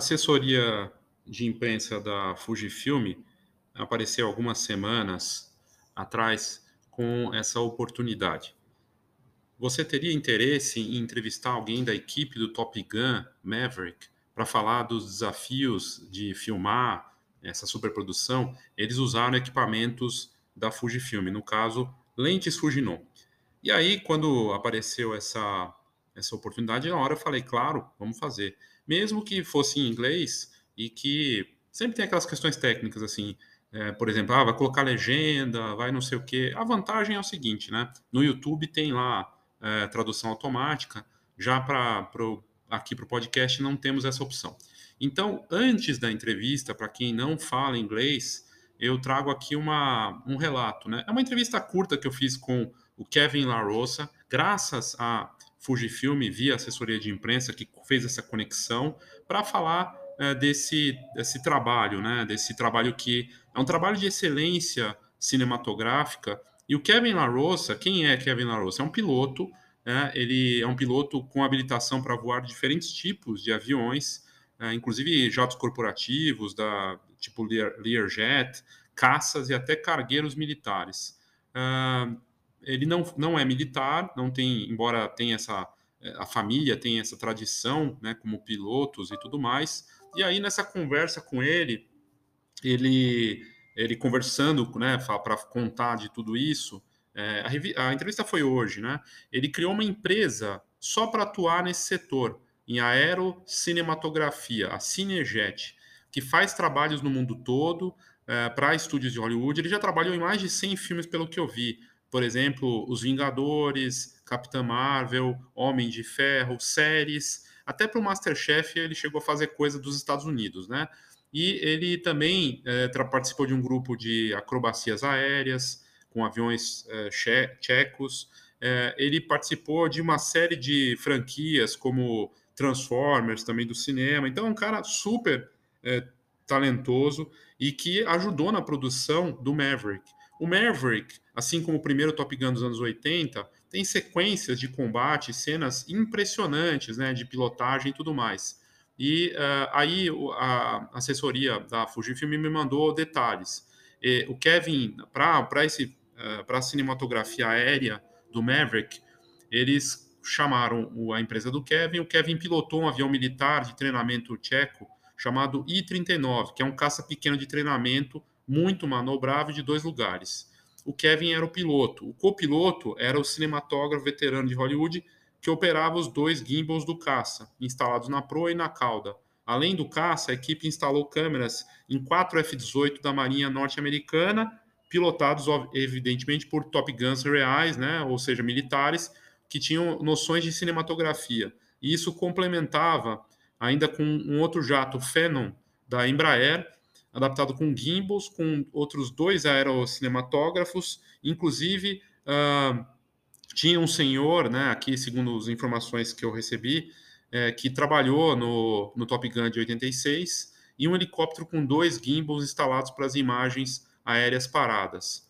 assessoria de imprensa da Fujifilm apareceu algumas semanas atrás com essa oportunidade. Você teria interesse em entrevistar alguém da equipe do Top Gun Maverick para falar dos desafios de filmar essa superprodução? Eles usaram equipamentos da Fujifilm, no caso, lentes Fujinon. E aí, quando apareceu essa, essa oportunidade, na hora eu falei, claro, vamos fazer. Mesmo que fosse em inglês e que sempre tem aquelas questões técnicas, assim, é, por exemplo, ah, vai colocar legenda, vai não sei o quê. A vantagem é o seguinte, né? No YouTube tem lá é, tradução automática, já para aqui para o podcast não temos essa opção. Então, antes da entrevista, para quem não fala inglês, eu trago aqui uma, um relato. Né? É uma entrevista curta que eu fiz com o Kevin LaRosa, graças a Fujifilm, via assessoria de imprensa, que fez essa conexão, para falar é, desse, desse trabalho, né? desse trabalho que é um trabalho de excelência cinematográfica e o Kevin LaRosa, quem é Kevin LaRosa? É um piloto, né? ele é um piloto com habilitação para voar diferentes tipos de aviões, né? inclusive jatos corporativos, da tipo Learjet, caças e até cargueiros militares. Uh, ele não, não é militar, não tem, embora tenha essa a família tem essa tradição, né, como pilotos e tudo mais. E aí nessa conversa com ele, ele ele conversando, né, para contar de tudo isso. É, a, a, entrevista foi hoje, né? Ele criou uma empresa só para atuar nesse setor, em aerocinematografia, a Cinejet, que faz trabalhos no mundo todo é, para estúdios de Hollywood. Ele já trabalhou em mais de 100 filmes, pelo que eu vi. Por exemplo, Os Vingadores, Capitã Marvel, Homem de Ferro, séries. Até para o Masterchef ele chegou a fazer coisa dos Estados Unidos, né? E ele também é, participou de um grupo de acrobacias aéreas com aviões é, tchecos. É, ele participou de uma série de franquias como Transformers, também do cinema. Então, é um cara super é, talentoso e que ajudou na produção do Maverick. O Maverick, assim como o primeiro Top Gun dos anos 80, tem sequências de combate, cenas impressionantes, né, de pilotagem e tudo mais. E uh, aí a assessoria da Fujifilm me mandou detalhes. E, o Kevin, para esse uh, para a cinematografia aérea do Maverick, eles chamaram a empresa do Kevin. O Kevin pilotou um avião militar de treinamento tcheco chamado I-39, que é um caça pequeno de treinamento muito manobrável de dois lugares. O Kevin era o piloto. O copiloto era o cinematógrafo veterano de Hollywood que operava os dois gimbals do caça, instalados na proa e na cauda. Além do caça, a equipe instalou câmeras em quatro F-18 da Marinha Norte-Americana, pilotados, evidentemente, por Top Guns reais, né, ou seja, militares, que tinham noções de cinematografia. E isso complementava ainda com um outro jato Phenom da Embraer, adaptado com gimbals, com outros dois aerocinematógrafos, inclusive uh, tinha um senhor, né, aqui segundo as informações que eu recebi, é, que trabalhou no, no Top Gun de 86 e um helicóptero com dois gimbals instalados para as imagens aéreas paradas.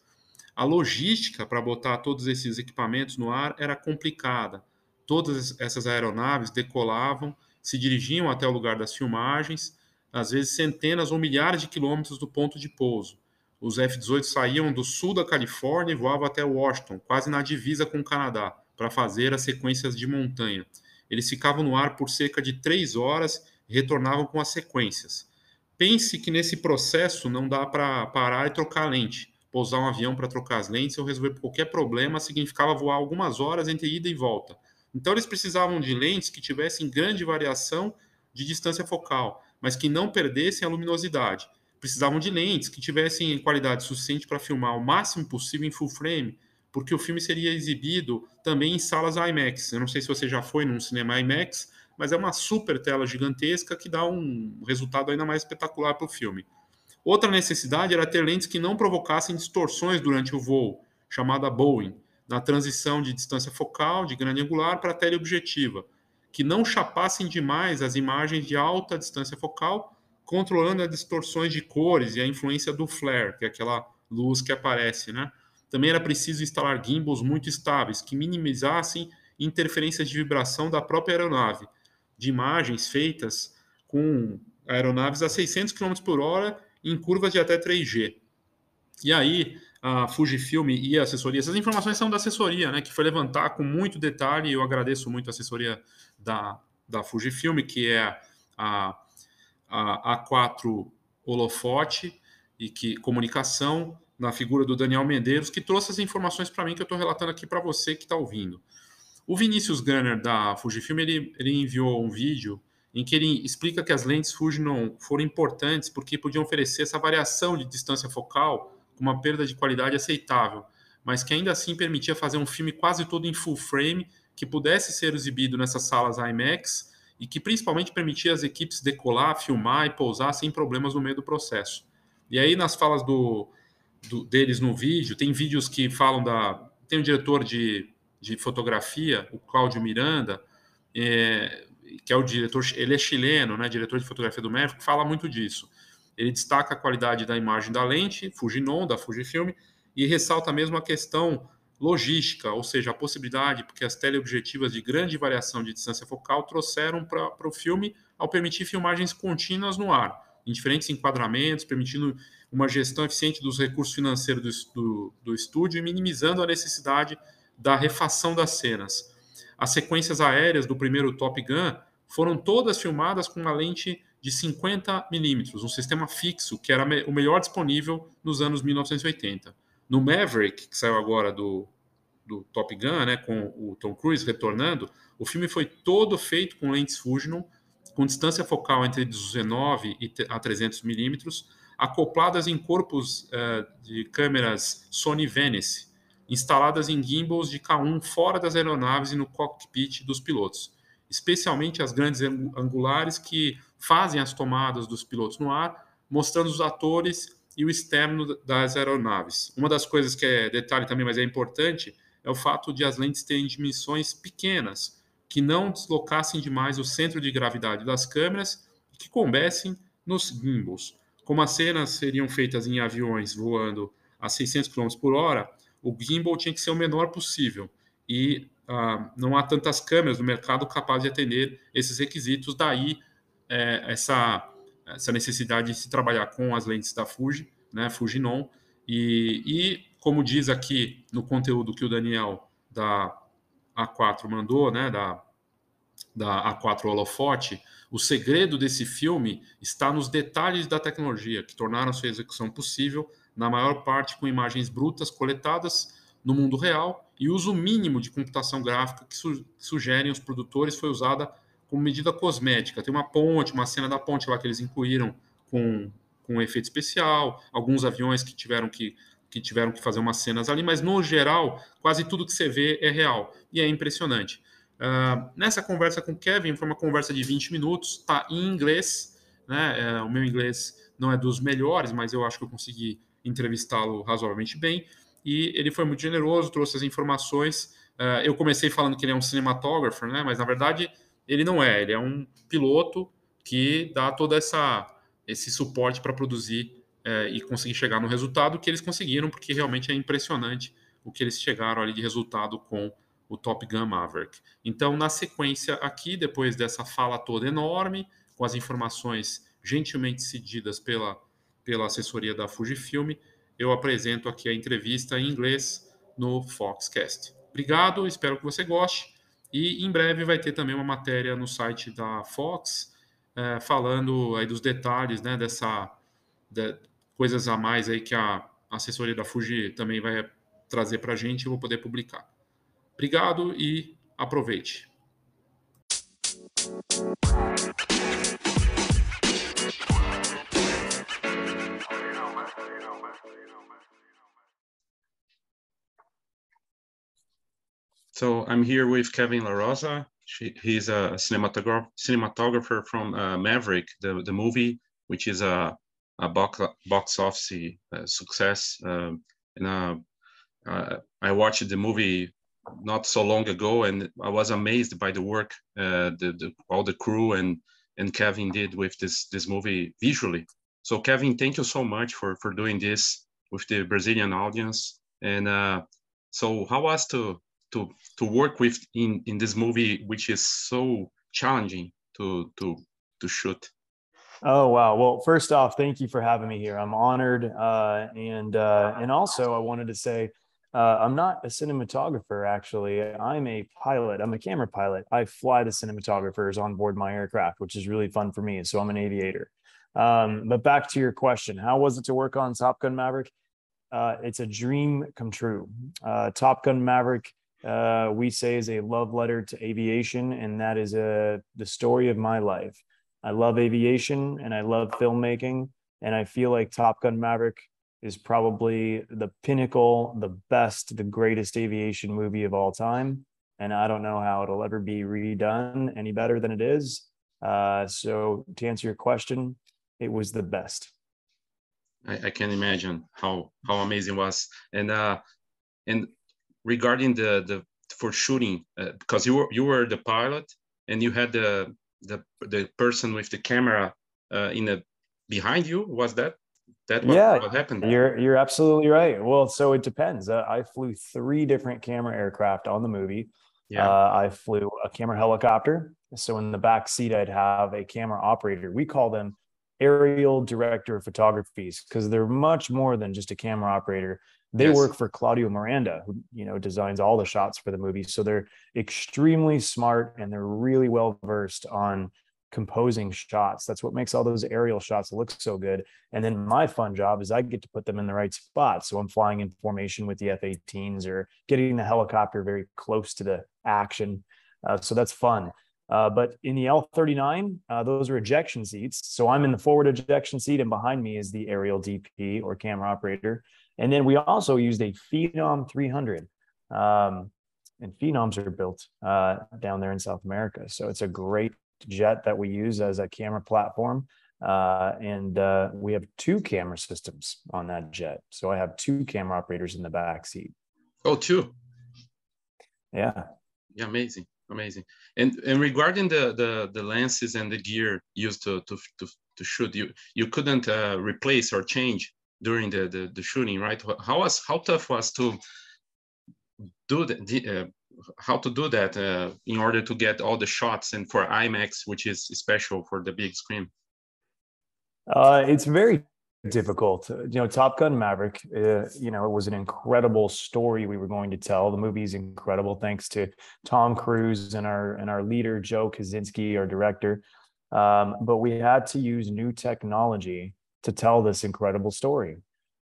A logística para botar todos esses equipamentos no ar era complicada. Todas essas aeronaves decolavam, se dirigiam até o lugar das filmagens, às vezes centenas ou milhares de quilômetros do ponto de pouso. Os F-18 saíam do sul da Califórnia e voavam até Washington, quase na divisa com o Canadá, para fazer as sequências de montanha. Eles ficavam no ar por cerca de três horas e retornavam com as sequências. Pense que nesse processo não dá para parar e trocar lente. Pousar um avião para trocar as lentes ou resolver qualquer problema significava voar algumas horas entre ida e volta. Então eles precisavam de lentes que tivessem grande variação de distância focal, mas que não perdessem a luminosidade precisavam de lentes que tivessem qualidade suficiente para filmar o máximo possível em full frame, porque o filme seria exibido também em salas IMAX. Eu não sei se você já foi num cinema IMAX, mas é uma super tela gigantesca que dá um resultado ainda mais espetacular para o filme. Outra necessidade era ter lentes que não provocassem distorções durante o voo, chamada Boeing, na transição de distância focal, de grande angular, para teleobjetiva, que não chapassem demais as imagens de alta distância focal controlando as distorções de cores e a influência do flare, que é aquela luz que aparece, né? Também era preciso instalar gimbals muito estáveis, que minimizassem interferências de vibração da própria aeronave, de imagens feitas com aeronaves a 600 km por hora em curvas de até 3G. E aí, a Fujifilm e a assessoria, essas informações são da assessoria, né, que foi levantar com muito detalhe, eu agradeço muito a assessoria da, da Fujifilm, que é a, a A4 Holofote e que comunicação na figura do Daniel Medeiros, que trouxe as informações para mim que eu estou relatando aqui para você que está ouvindo. O Vinícius Gunner da Fujifilm ele, ele enviou um vídeo em que ele explica que as lentes Fuji não foram importantes porque podiam oferecer essa variação de distância focal com uma perda de qualidade aceitável, mas que ainda assim permitia fazer um filme quase todo em full frame que pudesse ser exibido nessas salas IMAX e que principalmente permitia as equipes decolar, filmar e pousar sem problemas no meio do processo. E aí nas falas do, do deles no vídeo, tem vídeos que falam da tem um diretor de, de fotografia, o Cláudio Miranda, é, que é o diretor, ele é chileno, né, diretor de fotografia do Maverick, fala muito disso. Ele destaca a qualidade da imagem da lente, Fujinon, da Fujifilm, e ressalta mesmo a questão logística, ou seja, a possibilidade, porque as teleobjetivas de grande variação de distância focal trouxeram para o filme ao permitir filmagens contínuas no ar, em diferentes enquadramentos, permitindo uma gestão eficiente dos recursos financeiros do, do, do estúdio e minimizando a necessidade da refação das cenas. As sequências aéreas do primeiro Top Gun foram todas filmadas com uma lente de 50 milímetros, um sistema fixo que era o melhor disponível nos anos 1980. No Maverick, que saiu agora do, do Top Gun, né, com o Tom Cruise retornando, o filme foi todo feito com lentes Fujinon, com distância focal entre 19 e a 300 milímetros, acopladas em corpos uh, de câmeras Sony Venice, instaladas em gimbals de K1 fora das aeronaves e no cockpit dos pilotos, especialmente as grandes angulares que fazem as tomadas dos pilotos no ar, mostrando os atores e o externo das aeronaves. Uma das coisas que é detalhe também, mas é importante, é o fato de as lentes terem dimensões pequenas, que não deslocassem demais o centro de gravidade das câmeras e que coubessem nos gimbals. Como as cenas seriam feitas em aviões voando a 600 km por hora, o gimbal tinha que ser o menor possível e uh, não há tantas câmeras no mercado capazes de atender esses requisitos, daí é, essa, essa necessidade de se trabalhar com as lentes da Fuji, né, Fujinon, e, e como diz aqui no conteúdo que o Daniel da A4 mandou, né, da, da A4 Holofote, o segredo desse filme está nos detalhes da tecnologia que tornaram sua execução possível na maior parte com imagens brutas coletadas no mundo real, e uso mínimo de computação gráfica que su sugerem os produtores foi usada como medida cosmética. Tem uma ponte, uma cena da ponte lá que eles incluíram com, com um efeito especial, alguns aviões que tiveram que, que tiveram que fazer umas cenas ali, mas no geral, quase tudo que você vê é real e é impressionante. Uh, nessa conversa com o Kevin, foi uma conversa de 20 minutos, está em inglês, né? É, o meu inglês não é dos melhores, mas eu acho que eu consegui entrevistá-lo razoavelmente bem, e ele foi muito generoso, trouxe as informações. Uh, eu comecei falando que ele é um cinematógrafo, né? Mas na verdade ele não é. Ele é um piloto que dá todo essa esse suporte para produzir uh, e conseguir chegar no resultado que eles conseguiram, porque realmente é impressionante o que eles chegaram ali de resultado com o Top Gun Maverick. Então, na sequência aqui, depois dessa fala toda enorme, com as informações gentilmente cedidas pela pela assessoria da Fujifilm, eu apresento aqui a entrevista em inglês no Foxcast. Obrigado, espero que você goste. E em breve vai ter também uma matéria no site da Fox é, falando aí dos detalhes, né, dessa de, coisas a mais aí que a assessoria da Fuji também vai trazer para a gente. Eu vou poder publicar. Obrigado e aproveite. So I'm here with Kevin LaRosa. She, he's a cinematographer, cinematographer from uh, Maverick, the, the movie, which is a, a box, box office uh, success. Um, and uh, uh, I watched the movie not so long ago, and I was amazed by the work uh, the, the, all the crew and and Kevin did with this this movie visually. So Kevin, thank you so much for for doing this with the Brazilian audience. And uh, so, how was to to to work with in in this movie which is so challenging to to to shoot Oh wow! Well, first off, thank you for having me here. I'm honored, uh, and uh, and also I wanted to say uh, I'm not a cinematographer. Actually, I'm a pilot. I'm a camera pilot. I fly the cinematographers on board my aircraft, which is really fun for me. So I'm an aviator. Um, but back to your question, how was it to work on Top Gun Maverick? Uh, it's a dream come true. Uh, Top Gun Maverick, uh, we say, is a love letter to aviation, and that is a uh, the story of my life. I love aviation and I love filmmaking, and I feel like Top Gun Maverick is probably the pinnacle, the best, the greatest aviation movie of all time. And I don't know how it'll ever be redone any better than it is. Uh, so to answer your question, it was the best. I, I can imagine how how amazing was, and uh, and regarding the the for shooting, uh, because you were you were the pilot and you had the the the person with the camera uh, in the behind you. Was that that what, yeah, what happened? You're you're absolutely right. Well, so it depends. Uh, I flew three different camera aircraft on the movie. Yeah. Uh, I flew a camera helicopter. So in the back seat, I'd have a camera operator. We call them aerial director of photographies because they're much more than just a camera operator. They yes. work for Claudio Miranda, who you know designs all the shots for the movie. So they're extremely smart and they're really well versed on composing shots. That's what makes all those aerial shots look so good. And then my fun job is I get to put them in the right spot. So I'm flying in formation with the F-18s or getting the helicopter very close to the action. Uh, so that's fun. Uh, but in the L39, uh, those are ejection seats. So I'm in the forward ejection seat, and behind me is the aerial DP or camera operator. And then we also used a Phenom 300. Um, and Phenoms are built uh, down there in South America. So it's a great jet that we use as a camera platform. Uh, and uh, we have two camera systems on that jet. So I have two camera operators in the back seat. Oh, two. Yeah. Yeah, amazing amazing. And and regarding the the the lenses and the gear used to to to, to shoot, you you couldn't uh, replace or change during the, the the shooting, right? How was how tough was to do the, uh, how to do that uh, in order to get all the shots and for IMAX, which is special for the big screen? Uh, it's very difficult. You know, Top Gun Maverick, uh, you know, it was an incredible story we were going to tell. The movie is incredible thanks to Tom Cruise and our and our leader Joe Kosinski, our director. Um, but we had to use new technology to tell this incredible story.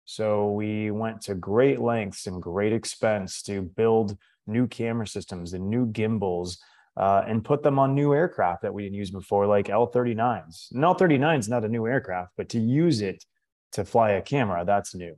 So we went to great lengths and great expense to build new camera systems and new gimbals uh, and put them on new aircraft that we didn't use before, like L-39s. And L-39 is not a new aircraft, but to use it to fly a camera that's new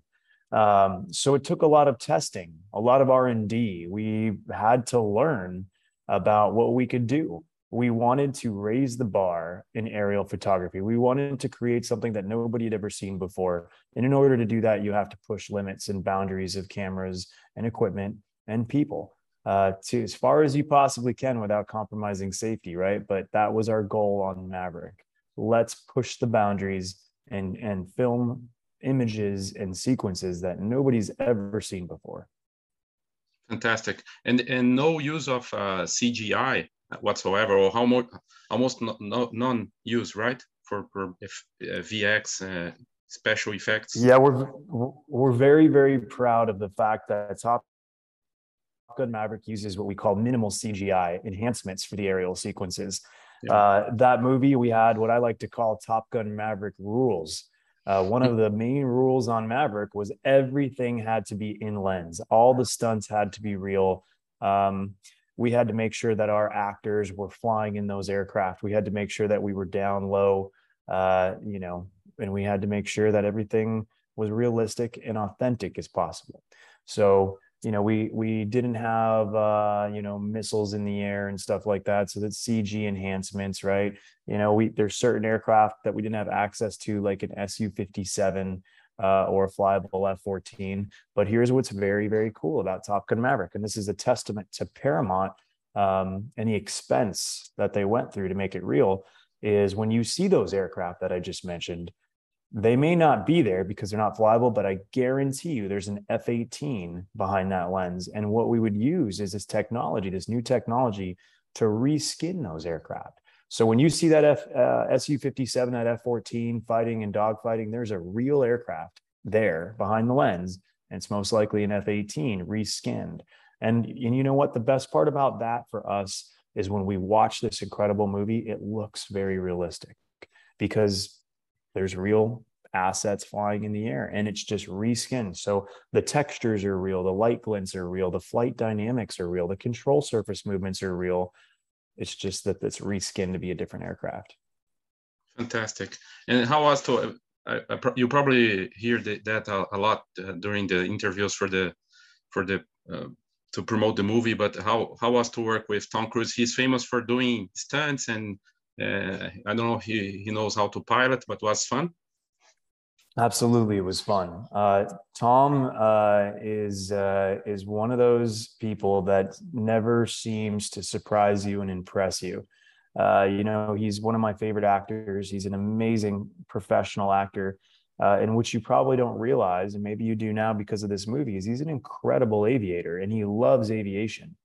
um, so it took a lot of testing a lot of r&d we had to learn about what we could do we wanted to raise the bar in aerial photography. We wanted to create something that nobody had ever seen before. And in order to do that you have to push limits and boundaries of cameras and equipment and people uh, to as far as you possibly can without compromising safety right? But that was our goal on maverick. Let's push the boundaries and and film images and sequences that nobody's ever seen before. Fantastic. And and no use of uh, cgi whatsoever or how much almost no, no, none use right for, for if, uh, vx uh, special effects yeah we're we're very very proud of the fact that top gun maverick uses what we call minimal cgi enhancements for the aerial sequences yeah. Uh, that movie, we had what I like to call Top Gun Maverick rules. Uh, one of the main rules on Maverick was everything had to be in lens. All the stunts had to be real. Um, we had to make sure that our actors were flying in those aircraft. We had to make sure that we were down low, uh, you know, and we had to make sure that everything was realistic and authentic as possible. So you know we we didn't have uh you know missiles in the air and stuff like that so that's cg enhancements right you know we there's certain aircraft that we didn't have access to like an su-57 uh, or a flyable f-14 but here's what's very very cool about top gun maverick and this is a testament to paramount um, and the expense that they went through to make it real is when you see those aircraft that i just mentioned they may not be there because they're not flyable, but I guarantee you there's an F 18 behind that lens. And what we would use is this technology, this new technology to reskin those aircraft. So when you see that F, uh, Su 57, that F 14 fighting and dogfighting, there's a real aircraft there behind the lens. And it's most likely an F 18 reskinned. And, and you know what? The best part about that for us is when we watch this incredible movie, it looks very realistic because there's real assets flying in the air and it's just reskinned. So the textures are real, the light glints are real, the flight dynamics are real, the control surface movements are real. It's just that it's reskinned to be a different aircraft. Fantastic. And how was to, uh, you probably hear that a, a lot uh, during the interviews for the, for the, uh, to promote the movie, but how, how was to work with Tom Cruise? He's famous for doing stunts and uh, I don't know, he, he knows how to pilot, but was fun. Absolutely, it was fun. Uh, Tom uh, is uh, is one of those people that never seems to surprise you and impress you. Uh, you know, he's one of my favorite actors. He's an amazing professional actor, uh, in which you probably don't realize, and maybe you do now because of this movie. Is he's an incredible aviator and he loves aviation.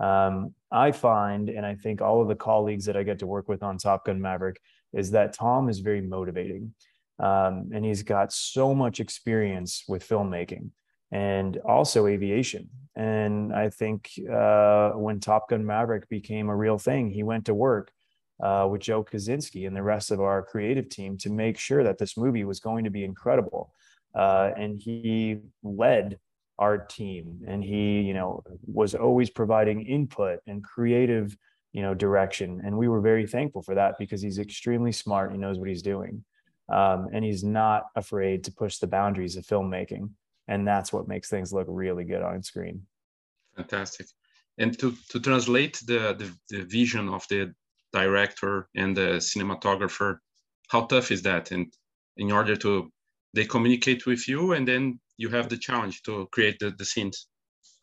Um, I find, and I think all of the colleagues that I get to work with on Top Gun Maverick, is that Tom is very motivating um, and he's got so much experience with filmmaking and also aviation. And I think uh, when Top Gun Maverick became a real thing, he went to work uh, with Joe Kosinski and the rest of our creative team to make sure that this movie was going to be incredible. Uh, and he led our team, and he, you know, was always providing input and creative, you know, direction. And we were very thankful for that because he's extremely smart. He knows what he's doing um, and he's not afraid to push the boundaries of filmmaking. And that's what makes things look really good on screen. Fantastic. And to, to translate the, the, the vision of the director and the cinematographer how tough is that? And in order to they communicate with you and then you have the challenge to create the, the scenes.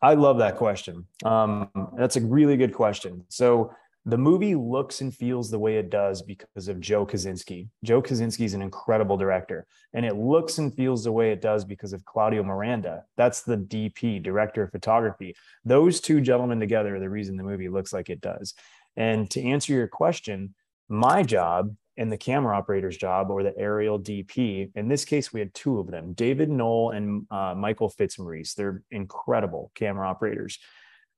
I love that question. Um, that's a really good question. So the movie looks and feels the way it does because of Joe Kosinski. Joe Kosinski is an incredible director, and it looks and feels the way it does because of Claudio Miranda. That's the DP, director of photography. Those two gentlemen together are the reason the movie looks like it does. And to answer your question, my job and the camera operator's job, or the aerial DP, in this case, we had two of them David Nowell and uh, Michael Fitzmaurice. They're incredible camera operators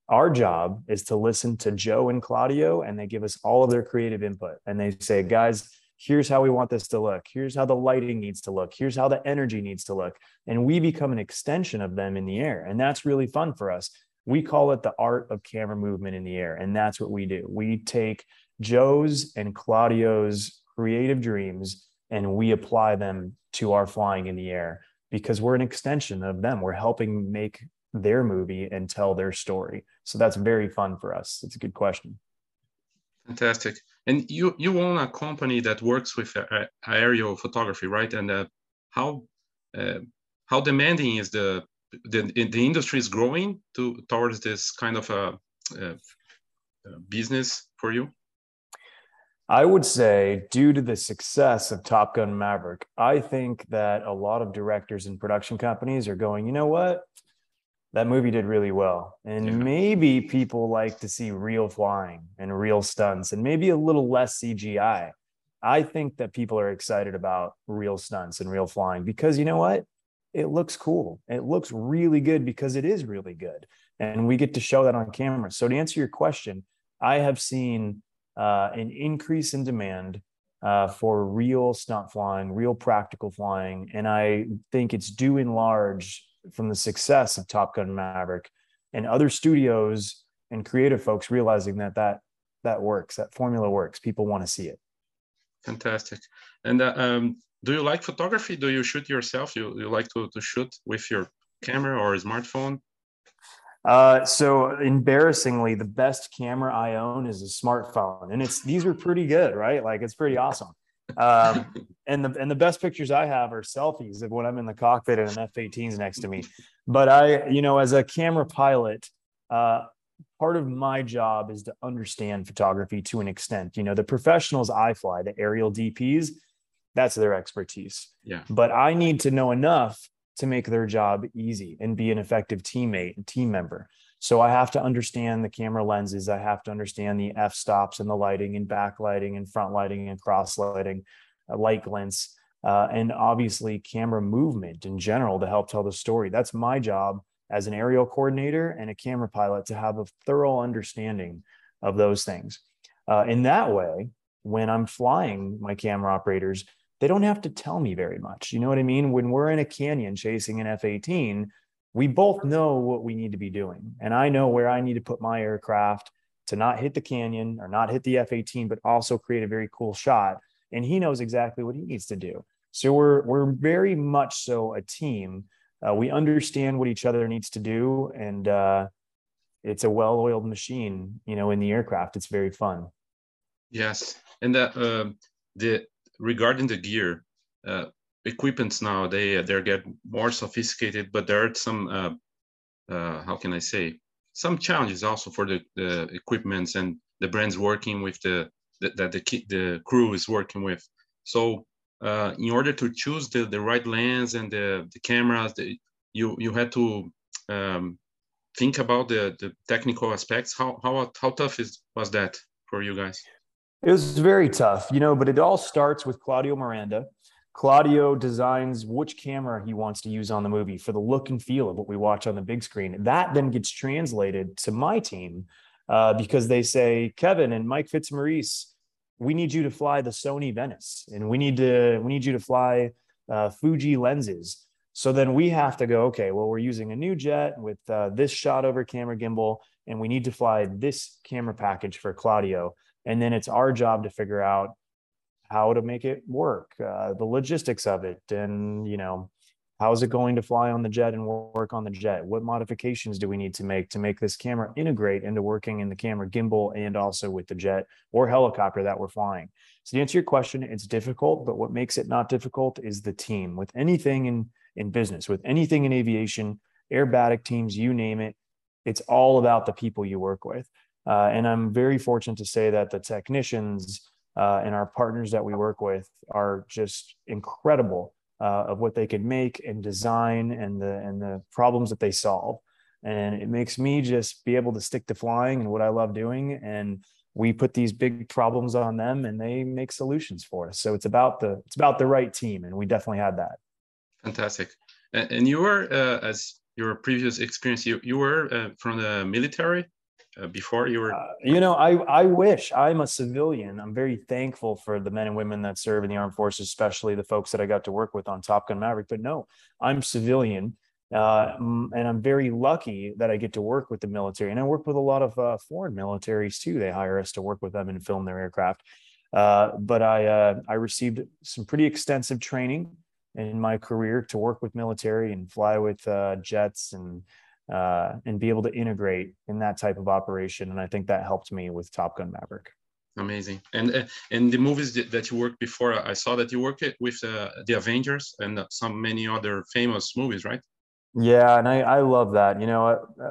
our job is to listen to Joe and Claudio, and they give us all of their creative input. And they say, guys, here's how we want this to look. Here's how the lighting needs to look. Here's how the energy needs to look. And we become an extension of them in the air. And that's really fun for us. We call it the art of camera movement in the air. And that's what we do. We take Joe's and Claudio's creative dreams and we apply them to our flying in the air because we're an extension of them. We're helping make their movie and tell their story. So that's very fun for us. It's a good question. Fantastic. And you you own a company that works with uh, aerial photography, right? And uh, how uh, how demanding is the, the the industry is growing to towards this kind of a, a, a business for you? I would say, due to the success of Top Gun Maverick, I think that a lot of directors and production companies are going, you know what? That movie did really well. And yeah. maybe people like to see real flying and real stunts and maybe a little less CGI. I think that people are excited about real stunts and real flying because you know what? It looks cool. It looks really good because it is really good. And we get to show that on camera. So, to answer your question, I have seen uh, an increase in demand uh, for real stunt flying, real practical flying. And I think it's due in large from the success of Top Gun Maverick and other studios and creative folks realizing that that that works, that formula works. People want to see it. Fantastic. And uh, um, do you like photography? Do you shoot yourself? You you like to to shoot with your camera or smartphone? Uh, so embarrassingly, the best camera I own is a smartphone, and it's these are pretty good, right? Like it's pretty awesome. Um, and the and the best pictures I have are selfies of when I'm in the cockpit and an F-18's next to me. But I, you know, as a camera pilot, uh, part of my job is to understand photography to an extent. You know, the professionals I fly, the aerial DPs, that's their expertise. Yeah. But I need to know enough to make their job easy and be an effective teammate and team member. So I have to understand the camera lenses. I have to understand the f stops and the lighting and backlighting and front lighting and cross lighting, uh, light glints, uh, and obviously camera movement in general to help tell the story. That's my job as an aerial coordinator and a camera pilot to have a thorough understanding of those things. Uh, in that way, when I'm flying my camera operators, they don't have to tell me very much. You know what I mean? When we're in a canyon chasing an F 18, we both know what we need to be doing. And I know where I need to put my aircraft to not hit the canyon or not hit the F 18, but also create a very cool shot. And he knows exactly what he needs to do. So we're, we're very much so a team. Uh, we understand what each other needs to do. And uh, it's a well oiled machine, you know, in the aircraft. It's very fun. Yes. And that, uh, the regarding the gear, uh, equipments now they they get more sophisticated, but there are some uh, uh, how can I say some challenges also for the, the equipments and the brands working with the that the, the, the crew is working with. So uh, in order to choose the, the right lens and the, the cameras, the, you you had to um, think about the, the technical aspects. How how how tough is was that for you guys? It was very tough, you know, but it all starts with Claudio Miranda. Claudio designs which camera he wants to use on the movie for the look and feel of what we watch on the big screen. That then gets translated to my team uh, because they say, Kevin and Mike Fitzmaurice, we need you to fly the Sony Venice, and we need to we need you to fly uh, Fuji lenses. So then we have to go, okay, well, we're using a new jet with uh, this Shotover camera gimbal, and we need to fly this camera package for Claudio and then it's our job to figure out how to make it work uh, the logistics of it and you know how is it going to fly on the jet and work on the jet? What modifications do we need to make to make this camera integrate into working in the camera gimbal and also with the jet or helicopter that we're flying? So to answer your question it's difficult but what makes it not difficult is the team. With anything in in business with anything in aviation aerobatic teams you name it it's all about the people you work with. Uh, and I'm very fortunate to say that the technicians uh, and our partners that we work with are just incredible uh, of what they can make and design and the and the problems that they solve. And it makes me just be able to stick to flying and what I love doing. And we put these big problems on them and they make solutions for us. So it's about the it's about the right team, and we definitely had that. Fantastic. And you were, uh, as your previous experience, you, you were uh, from the military uh, before you were uh, you know i i wish i'm a civilian. I'm very thankful for the men and women that serve in the armed forces especially the folks that i got to work with on top gun maverick. But no i'm civilian uh, and i'm very lucky that i get to work with the military. And i work with a lot of uh, foreign militaries too. They hire us to work with them and film their aircraft. Uh, but i uh, i received some pretty extensive training in my career to work with military and fly with jets and uh, and be able to integrate in that type of operation. And I think that helped me with Top Gun Maverick. Amazing. And uh, in the movies that you worked before, I saw that you worked with uh, the Avengers and some many other famous movies, right? Yeah, and I, I love that. You know, uh,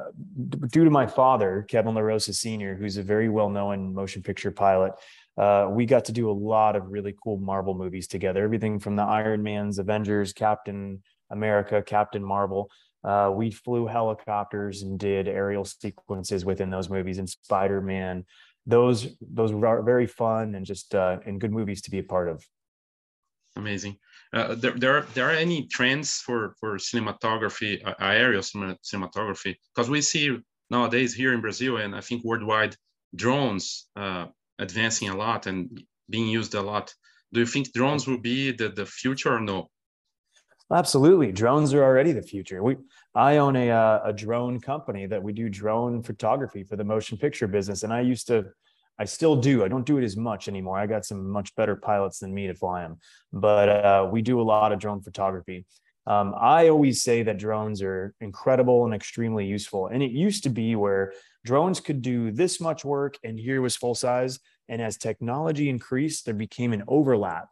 due to my father, Kevin LaRosa Sr., who's a very well known motion picture pilot, uh, we got to do a lot of really cool Marvel movies together. Everything from the Iron Man's, Avengers, Captain America, Captain Marvel. Uh, we flew helicopters and did aerial sequences within those movies and Spider-Man. Those those were very fun and just uh, and good movies to be a part of. Amazing. Uh, there, there, are, there are any trends for for cinematography, aerial cinematography? Because we see nowadays here in Brazil and I think worldwide drones uh, advancing a lot and being used a lot. Do you think drones will be the, the future or no? Absolutely, drones are already the future. We, I own a uh, a drone company that we do drone photography for the motion picture business, and I used to, I still do. I don't do it as much anymore. I got some much better pilots than me to fly them, but uh, we do a lot of drone photography. Um, I always say that drones are incredible and extremely useful, and it used to be where drones could do this much work, and here was full size. And as technology increased, there became an overlap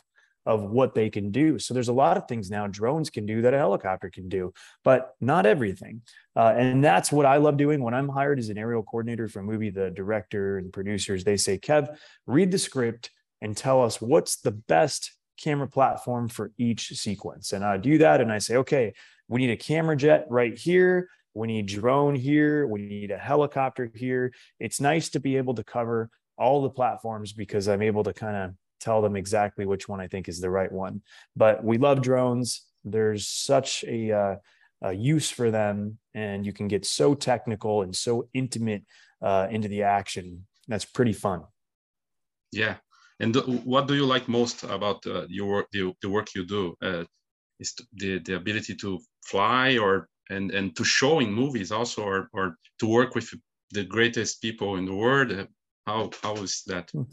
of what they can do. So there's a lot of things now drones can do that a helicopter can do, but not everything. Uh, and that's what I love doing when I'm hired as an aerial coordinator for a movie. The director and producers they say, "Kev, read the script and tell us what's the best camera platform for each sequence." And I do that, and I say, "Okay, we need a camera jet right here. We need drone here. We need a helicopter here. It's nice to be able to cover all the platforms because I'm able to kind of tell them exactly which one I think is the right one. But we love drones. There's such a, uh, a use for them, and you can get so technical and so intimate uh, into the action. That's pretty fun. Yeah. And what do you like most about uh, your work, the, the work you do? Uh, is the, the ability to fly or and and to show in movies also or, or to work with the greatest people in the world how how is that hmm.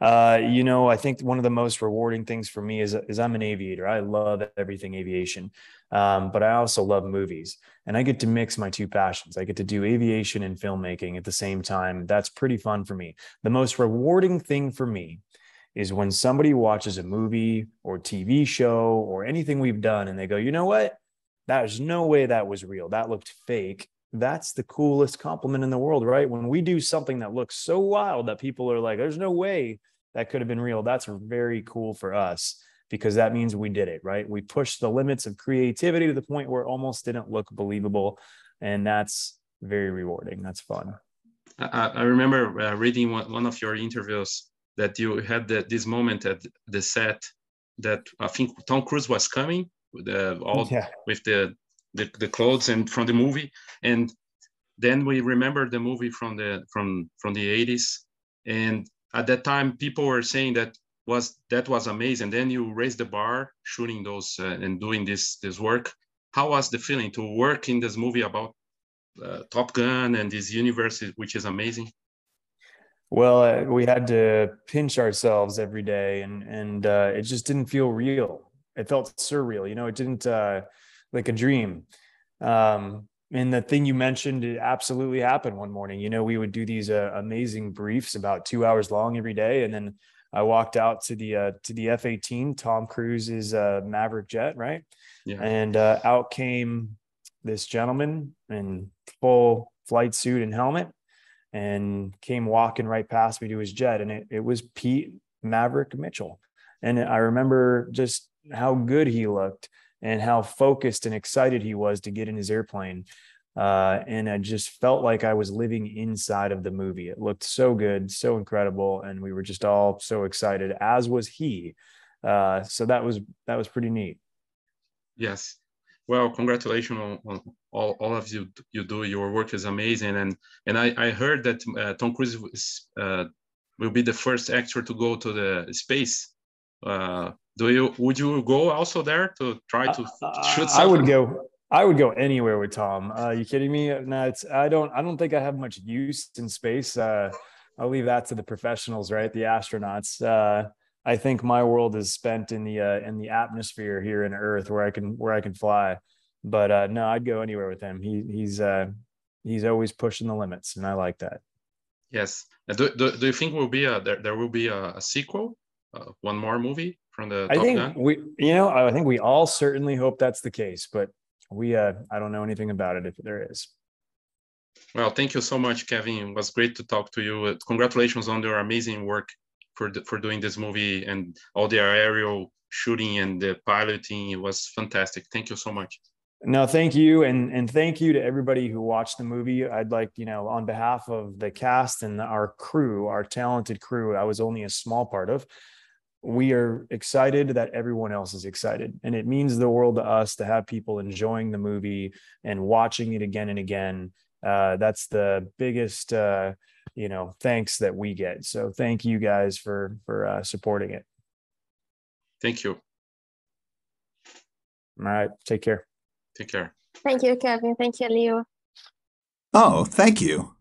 Uh, you know, I think one of the most rewarding things for me is, is I'm an aviator. I love everything aviation, um, but I also love movies, and I get to mix my two passions. I get to do aviation and filmmaking at the same time. That's pretty fun for me. The most rewarding thing for me is when somebody watches a movie or TV show or anything we've done, and they go, you know what? There's no way that was real. That looked fake that's the coolest compliment in the world, right? When we do something that looks so wild that people are like, there's no way that could have been real. That's very cool for us because that means we did it, right? We pushed the limits of creativity to the point where it almost didn't look believable. And that's very rewarding. That's fun. I, I remember uh, reading one, one of your interviews that you had the, this moment at the set that I think Tom Cruise was coming with all yeah. with the the, the clothes and from the movie. And then we remember the movie from the from from the 80s and at that time people were saying that was that was amazing. Then you raised the bar shooting those uh, and doing this this work. How was the feeling to work in this movie about uh, top gun and this universe which is amazing? Well uh, we had to pinch ourselves every day and and uh, it just didn't feel real. It felt surreal you know it didn't uh, like a dream. Um, and the thing you mentioned, it absolutely happened one morning. You know, we would do these uh, amazing briefs about two hours long every day, and then I walked out to the uh, to the F eighteen, Tom Cruise's uh, Maverick jet, right? Yeah. And uh, out came this gentleman in full flight suit and helmet, and came walking right past me to his jet, and it it was Pete Maverick Mitchell, and I remember just how good he looked and how focused and excited he was to get in his airplane. Uh, and I just felt like I was living inside of the movie. It looked so good, so incredible, and we were just all so excited, as was he. Uh, so that was that was pretty neat. Yes, well, congratulations on, on, all, all of you you do. Your work is amazing, and and I, I heard that uh, Tom Cruise is, uh, will be the first actor to go to the space. Uh, do you would you go also there to try to uh, shoot? I would go. I would go anywhere with Tom. Uh, you kidding me? No, it's I don't. I don't think I have much use in space. Uh, I'll leave that to the professionals, right? The astronauts. Uh, I think my world is spent in the uh, in the atmosphere here in Earth, where I can where I can fly. But uh, no, I'd go anywhere with him. He he's uh, he's always pushing the limits, and I like that. Yes. Do, do, do you think will be a there, there will be a, a sequel, uh, one more movie? From the I think Gun? we you know I think we all certainly hope that's the case, but we uh I don't know anything about it if there is. Well, thank you so much, Kevin. It was great to talk to you. Congratulations on your amazing work for the, for doing this movie and all the aerial shooting and the piloting. It was fantastic. Thank you so much. No, thank you, and and thank you to everybody who watched the movie. I'd like you know on behalf of the cast and our crew, our talented crew. I was only a small part of we are excited that everyone else is excited. And it means the world to us to have people enjoying the movie and watching it again and again. Uh, that's the biggest, uh, you know, thanks that we get. So thank you guys for for uh, supporting it. Thank you. All right. Take care. Take care. Thank you, Kevin. Thank you, Leo. Oh, thank you.